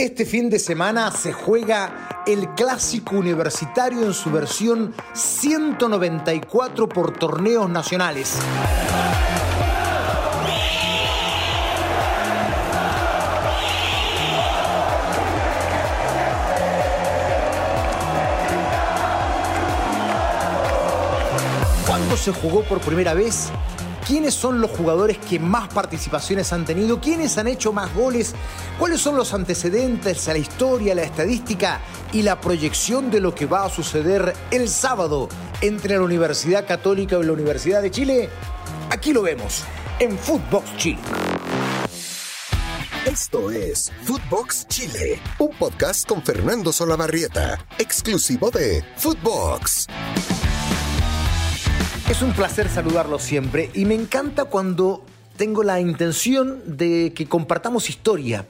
Este fin de semana se juega el clásico universitario en su versión 194 por torneos nacionales. Se jugó por primera vez? ¿Quiénes son los jugadores que más participaciones han tenido? ¿Quiénes han hecho más goles? ¿Cuáles son los antecedentes a la historia, la estadística y la proyección de lo que va a suceder el sábado entre la Universidad Católica y la Universidad de Chile? Aquí lo vemos en Footbox Chile. Esto es Footbox Chile, un podcast con Fernando Solabarrieta, exclusivo de Footbox. Es un placer saludarlo siempre y me encanta cuando tengo la intención de que compartamos historia.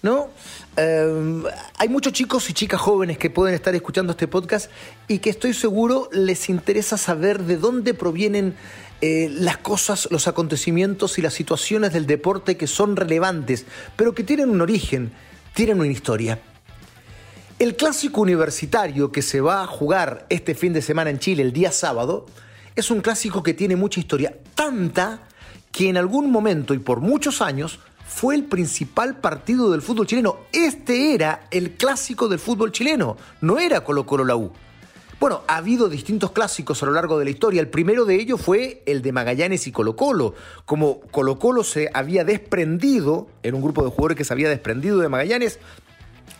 ¿No? Eh, hay muchos chicos y chicas jóvenes que pueden estar escuchando este podcast y que estoy seguro les interesa saber de dónde provienen eh, las cosas, los acontecimientos y las situaciones del deporte que son relevantes, pero que tienen un origen, tienen una historia. El clásico universitario que se va a jugar este fin de semana en Chile, el día sábado, es un clásico que tiene mucha historia, tanta que en algún momento y por muchos años fue el principal partido del fútbol chileno. Este era el clásico del fútbol chileno, no era Colo Colo la U. Bueno, ha habido distintos clásicos a lo largo de la historia. El primero de ellos fue el de Magallanes y Colo Colo. Como Colo Colo se había desprendido, era un grupo de jugadores que se había desprendido de Magallanes,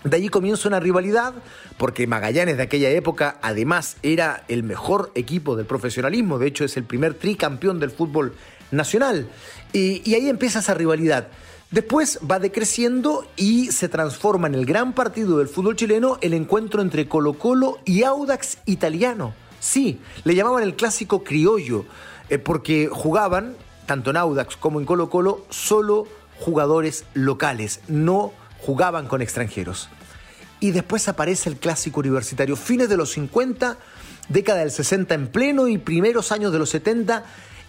de allí comienza una rivalidad, porque Magallanes de aquella época además era el mejor equipo del profesionalismo, de hecho es el primer tricampeón del fútbol nacional, y, ahí empieza esa rivalidad. Después va decreciendo y se transforma en el gran partido del fútbol chileno el encuentro entre Colo Colo y Audax Italiano. Sí, le llamaban el clásico criollo, eh, porque jugaban, tanto en Audax como en Colo Colo, solo jugadores locales, no jugaban con extranjeros. Y después aparece el clásico universitario, fines de los 50, década del 60 en pleno y primeros años de los 70,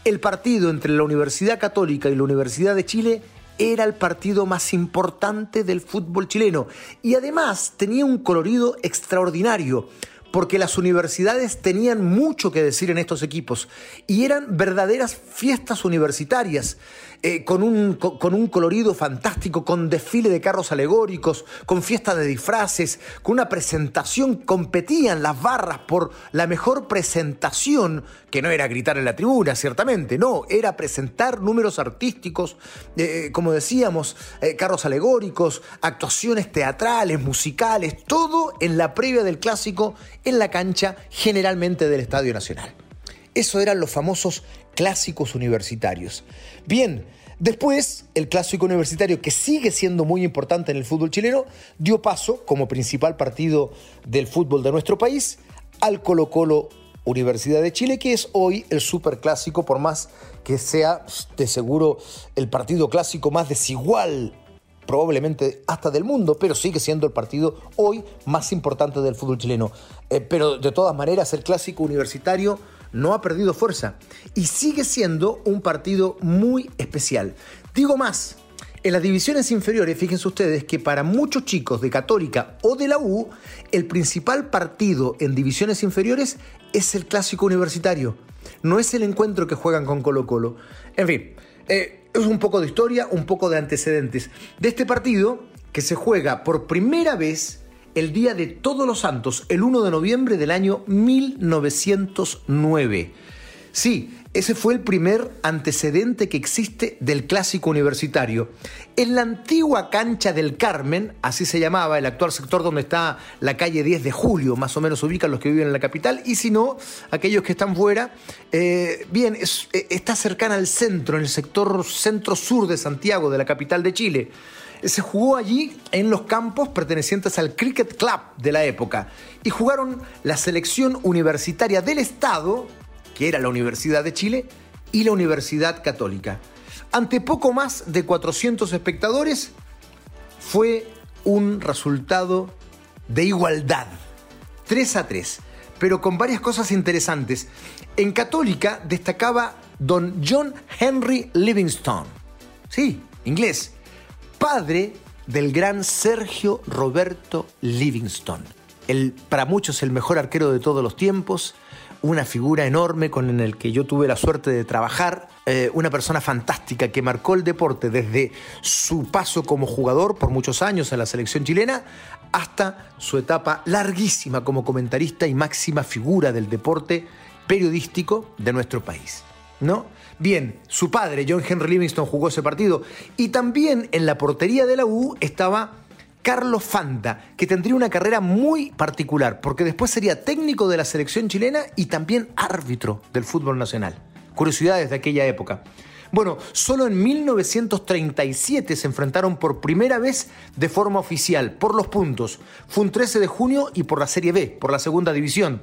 el partido entre la Universidad Católica y la Universidad de Chile era el partido más importante del fútbol chileno y además tenía un colorido extraordinario porque las universidades tenían mucho que decir en estos equipos y eran verdaderas fiestas universitarias, eh, con, un, con, un, colorido fantástico, con desfile de carros alegóricos, con fiesta de disfraces, con una presentación, competían las barras por la mejor presentación, que no era gritar en la tribuna, ciertamente, no, era presentar números artísticos, eh, como decíamos, eh, carros alegóricos, actuaciones teatrales, musicales, todo en la previa del clásico en la cancha generalmente del Estadio Nacional. Eso eran los famosos clásicos universitarios. Bien, después el clásico universitario, que sigue siendo muy importante en el fútbol chileno, dio paso, como principal partido del fútbol de nuestro país, al Colo Colo Universidad de Chile, que es hoy el superclásico, por más que sea de seguro el partido clásico más desigual probablemente hasta del mundo, pero sigue siendo el partido hoy más importante del fútbol chileno. Eh, pero de todas maneras, el clásico universitario no ha perdido fuerza y sigue siendo un partido muy especial. Digo más, en las divisiones inferiores, fíjense ustedes que para muchos chicos de Católica o de la U, el principal partido en divisiones inferiores es el clásico universitario. No es el encuentro que juegan con Colo Colo. En fin, eh, es un poco de historia, un poco de antecedentes de este partido que se juega por primera vez el día de Todos los Santos, el 1 de noviembre del año 1909. Sí, ese fue el primer antecedente que existe del clásico universitario. En la antigua cancha del Carmen, así se llamaba el actual sector donde está la calle 10 de Julio, más o menos ubican los que viven en la capital, y si no, aquellos que están fuera, eh, bien, es, está cercana al centro, en el sector centro-sur de Santiago, de la capital de Chile se jugó allí en los campos pertenecientes al Cricket Club de la época y jugaron la selección universitaria del Estado, que era la Universidad de Chile, y la Universidad Católica. Ante poco más de 400 espectadores, fue un resultado de igualdad, 3 a 3, pero con varias cosas interesantes. En Católica destacaba don John Henry Livingstone, sí, inglés, padre del gran Sergio Roberto Livingston. El, para muchos el mejor arquero de todos los tiempos, una figura enorme con el que yo tuve la suerte de trabajar, eh, una persona fantástica que marcó el deporte desde su paso como jugador por muchos años en la selección chilena hasta su etapa larguísima como comentarista y máxima figura del deporte periodístico de nuestro país. ¿No? Bien, su padre, John Henry Livingston, jugó ese partido y también en la portería de la U estaba Carlos Fanta, que tendría una carrera muy particular, porque después sería técnico de la selección chilena y también árbitro del fútbol nacional. Curiosidades de aquella época. Bueno, solo en 1937 se enfrentaron por primera vez de forma oficial, por los puntos. Fue un 13 de junio y por la Serie B, por la segunda división.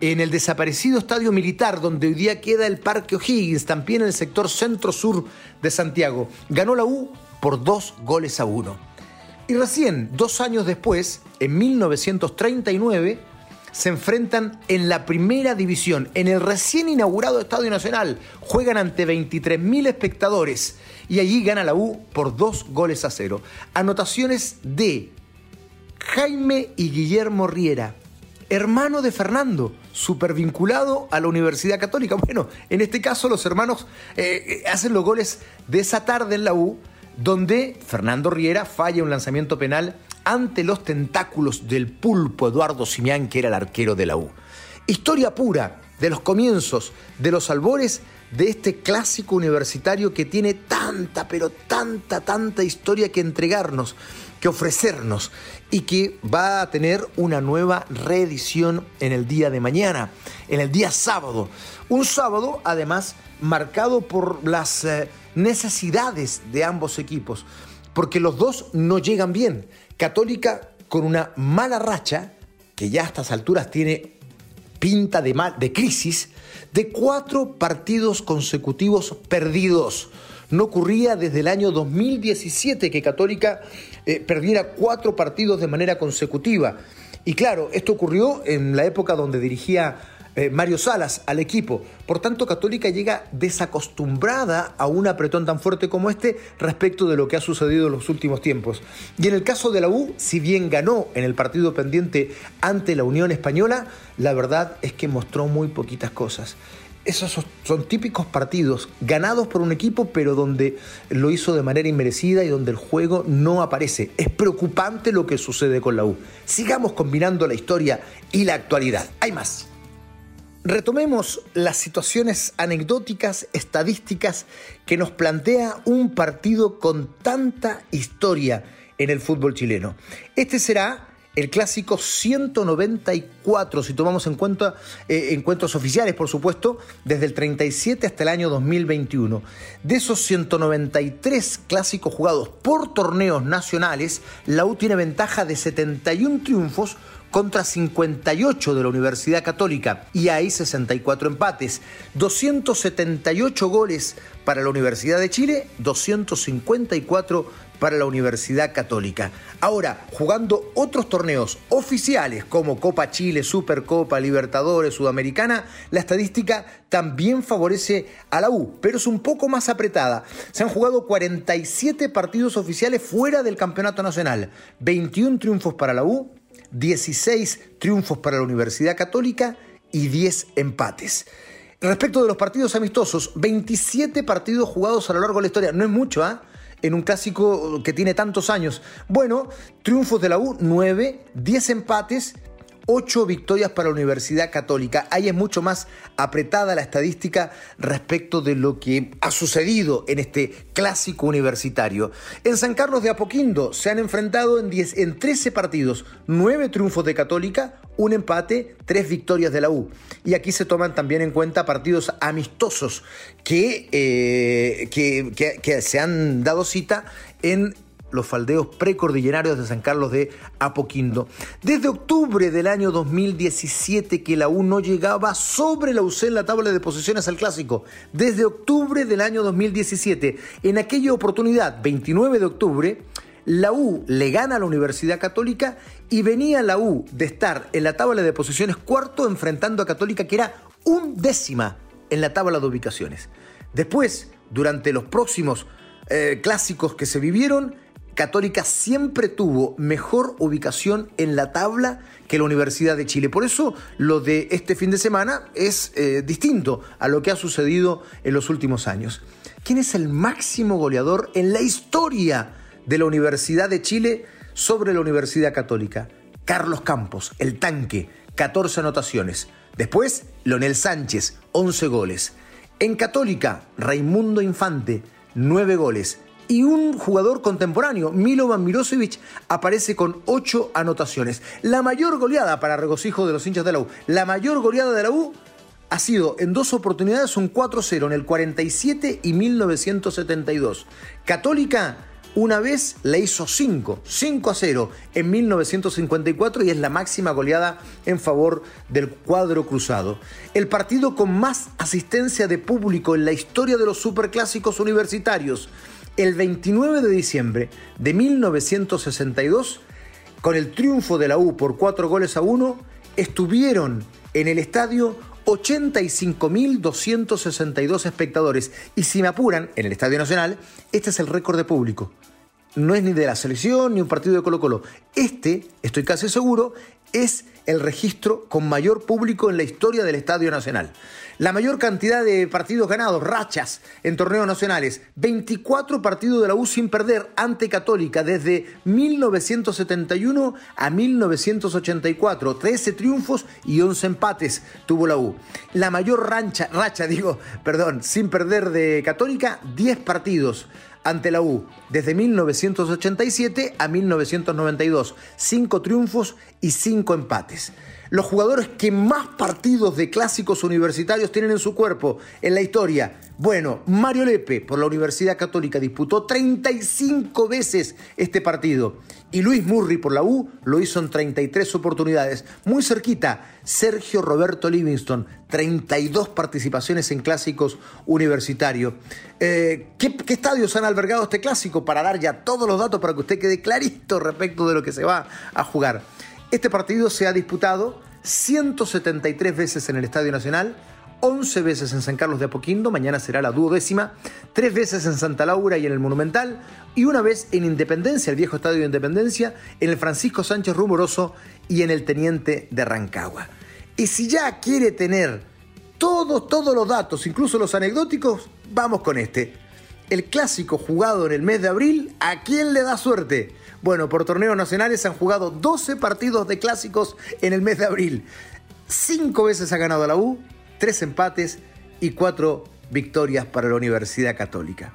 En el desaparecido estadio militar, donde hoy día queda el Parque O'Higgins, también en el sector centro-sur de Santiago. Ganó la U por dos goles a uno. Y recién, dos años después, en 1939, se enfrentan en la primera división, en el recién inaugurado Estadio Nacional. Juegan ante 23.000 espectadores y allí gana la U por dos goles a cero. Anotaciones de Jaime y Guillermo Riera, hermano de Fernando, supervinculado a la Universidad Católica. Bueno, en este caso los hermanos eh, eh, hacen los goles de esa tarde en la U donde Fernando Riera falla un lanzamiento penal ante los tentáculos del pulpo Eduardo Simián, que era el arquero de la U. Historia pura de los comienzos, de los albores de este clásico universitario que tiene tanta, pero tanta, tanta historia que entregarnos, que ofrecernos y que va a tener una nueva reedición en el día de mañana, en el día sábado. Un sábado, además, marcado por las... Eh, necesidades de ambos equipos, porque los dos no llegan bien. Católica con una mala racha, que ya a estas alturas tiene pinta de, mal, de crisis, de cuatro partidos consecutivos perdidos. No ocurría desde el año 2017 que Católica eh, perdiera cuatro partidos de manera consecutiva. Y claro, esto ocurrió en la época donde dirigía eh, Mario Salas al equipo. Por tanto, Católica llega desacostumbrada a un apretón tan fuerte como este respecto de lo que ha sucedido en los últimos tiempos. Y en el caso de la U, si bien ganó en el partido pendiente ante la Unión Española, la verdad es que mostró muy poquitas cosas. Esos son típicos partidos ganados por un equipo, pero donde lo hizo de manera inmerecida y donde el juego no aparece. Es preocupante lo que sucede con la U. Sigamos combinando la historia y la actualidad. Hay más. Retomemos las situaciones anecdóticas, estadísticas que nos plantea un partido con tanta historia en el fútbol chileno. Este será el clásico 194, si tomamos en cuenta eh, encuentros oficiales, por supuesto, desde el 37 hasta el año 2021. De esos 193 clásicos jugados por torneos nacionales, la U tiene ventaja de 71 triunfos contra 58 de la Universidad Católica y hay 64 empates, 278 goles para la Universidad de Chile, 254 para la Universidad Católica. Ahora, jugando otros torneos oficiales como Copa Chile, Supercopa, Libertadores, Sudamericana, la estadística también favorece a la U, pero es un poco más apretada. Se han jugado 47 partidos oficiales fuera del Campeonato Nacional, 21 triunfos para la U, 16 triunfos para la Universidad Católica y 10 empates. Respecto de los partidos amistosos, 27 partidos jugados a lo largo de la historia. No es mucho, ¿ah? En un clásico que tiene tantos años. Bueno, triunfos de la U, 9, 10 empates ocho victorias para la Universidad Católica. Ahí es mucho más apretada la estadística respecto de lo que ha sucedido en este clásico universitario. En San Carlos de Apoquindo se han enfrentado en, en 13 partidos, nueve triunfos de Católica, un empate, tres victorias de la U. Y aquí se toman también en cuenta partidos amistosos que, eh, que, que se han dado cita en los faldeos precordillenarios de San Carlos de Apoquindo. Desde octubre del año 2017 que la U no llegaba sobre la UC en la tabla de posiciones al clásico. Desde octubre del año 2017. En aquella oportunidad, 29 de octubre, la U le gana a la Universidad Católica y venía la U de estar en la tabla de posiciones cuarto enfrentando a Católica que era un décima en la tabla de ubicaciones. Después, durante los próximos eh, clásicos que se vivieron, Católica siempre tuvo mejor ubicación en la tabla que la Universidad de Chile. Por eso lo de este fin de semana es eh, distinto a lo que ha sucedido en los últimos años. ¿Quién es el máximo goleador en la historia de la Universidad de Chile sobre la Universidad Católica? Carlos Campos, el tanque, 14 anotaciones. Después, Leonel Sánchez, 11 goles. En Católica, Raimundo Infante, 9 goles. Y un jugador contemporáneo, Milovan Mirosevic, aparece con 8 anotaciones. La mayor goleada para regocijo de los hinchas de la U. La mayor goleada de la U ha sido en dos oportunidades un 4-0 en el 47 y 1972. Católica una vez le hizo 5, 5 a 0 en 1954 y es la máxima goleada en favor del cuadro cruzado. El partido con más asistencia de público en la historia de los superclásicos universitarios. El 29 de diciembre de 1962, con el triunfo de la U por 4 goles a 1, estuvieron en el estadio 85.262 espectadores. Y si me apuran, en el Estadio Nacional, este es el récord de público. No es ni de la selección ni un partido de Colo Colo. Este, estoy casi seguro, es el registro con mayor público en la historia del Estadio Nacional. La mayor cantidad de partidos ganados, rachas en torneos nacionales, 24 partidos de la U sin perder ante Católica desde 1971 a 1984, 13 triunfos y 11 empates tuvo la U. La mayor rancha, racha, digo, perdón, sin perder de Católica, 10 partidos ante la U desde 1987 a 1992. Cinco triunfos y cinco empates. Los jugadores que más partidos de clásicos universitarios tienen en su cuerpo en la historia. Bueno, Mario Lepe por la Universidad Católica disputó 35 veces este partido. Y Luis Murri por la U lo hizo en 33 oportunidades. Muy cerquita, Sergio Roberto Livingston, 32 participaciones en clásicos universitarios. Eh, ¿qué, ¿Qué estadios han albergado este clásico? Para dar ya todos los datos para que usted quede clarito respecto de lo que se va a jugar. Este partido se ha disputado 173 veces en el Estadio Nacional, 11 veces en San Carlos de Apoquindo, mañana será la duodécima, 3 veces en Santa Laura y en el Monumental, y una vez en Independencia, el viejo Estadio de Independencia, en el Francisco Sánchez Rumoroso y en el Teniente de Rancagua. Y si ya quiere tener todos, todos los datos, incluso los anecdóticos, vamos con este. El clásico jugado en el mes de abril, ¿a quién le da suerte? Bueno, por torneos nacionales han jugado 12 partidos de clásicos en el mes de abril. Cinco veces ha ganado la U, tres empates y cuatro victorias para la Universidad Católica.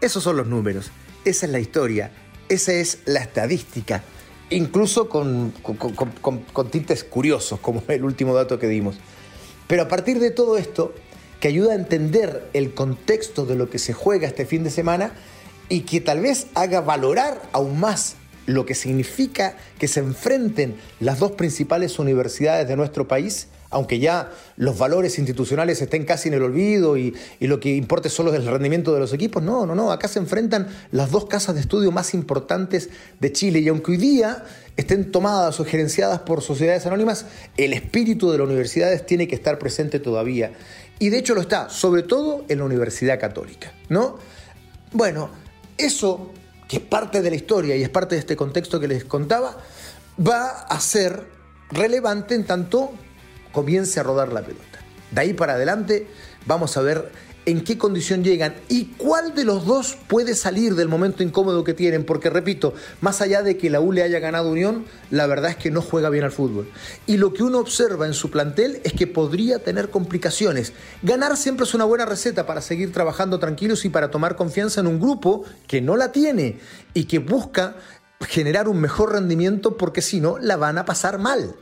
Esos son los números, esa es la historia, esa es la estadística, incluso con, tintes curiosos, como el último dato que dimos. Pero a partir de todo esto, que ayuda a entender el contexto de lo que se juega este fin de semana, y que tal vez haga valorar aún más lo que significa que se enfrenten las dos principales universidades de nuestro país, aunque ya los valores institucionales estén casi en el olvido y, lo que importe solo es el rendimiento de los equipos. No, no, no, acá se enfrentan las dos casas de estudio más importantes de Chile y aunque hoy día estén tomadas o gerenciadas por sociedades anónimas, el espíritu de las universidades tiene que estar presente todavía. Y de hecho lo está, sobre todo en la Universidad Católica, ¿no? Bueno, eso, que es parte de la historia y es parte de este contexto que les contaba, va a ser relevante en tanto comience a rodar la pelota. De ahí para adelante vamos a ver en qué condición llegan y cuál de los dos puede salir del momento incómodo que tienen, porque repito, más allá de que la U le haya ganado Unión, la verdad es que no juega bien al fútbol. Y lo que uno observa en su plantel es que podría tener complicaciones. Ganar siempre es una buena receta para seguir trabajando tranquilos y para tomar confianza en un grupo que no la tiene y que busca generar un mejor rendimiento porque si no la van a pasar mal.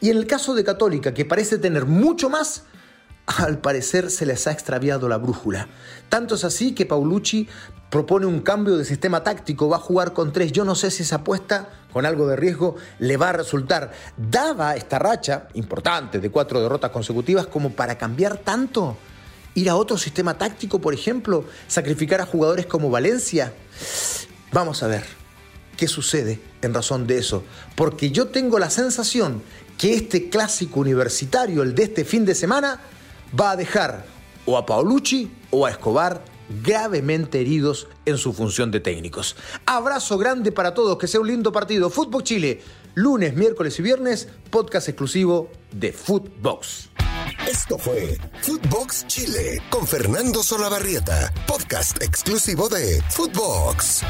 Y en el caso de Católica, que parece tener mucho más, al parecer se les ha extraviado la brújula. Tanto es así que Paulucci propone un cambio de sistema táctico, va a jugar con tres. Yo no sé si esa apuesta, con algo de riesgo, le va a resultar. Daba esta racha importante de cuatro derrotas consecutivas como para cambiar tanto. Ir a otro sistema táctico, por ejemplo, sacrificar a jugadores como Valencia. Vamos a ver qué sucede en razón de eso. Porque yo tengo la sensación que este clásico universitario, el de este fin de semana, va a dejar o a Paolucci o a Escobar gravemente heridos en su función de técnicos. Abrazo grande para todos, que sea un lindo partido. Fútbol Chile, lunes, miércoles y viernes, podcast exclusivo de Footbox. Esto fue Footbox Chile con Fernando Solabarrieta, podcast exclusivo de Footbox.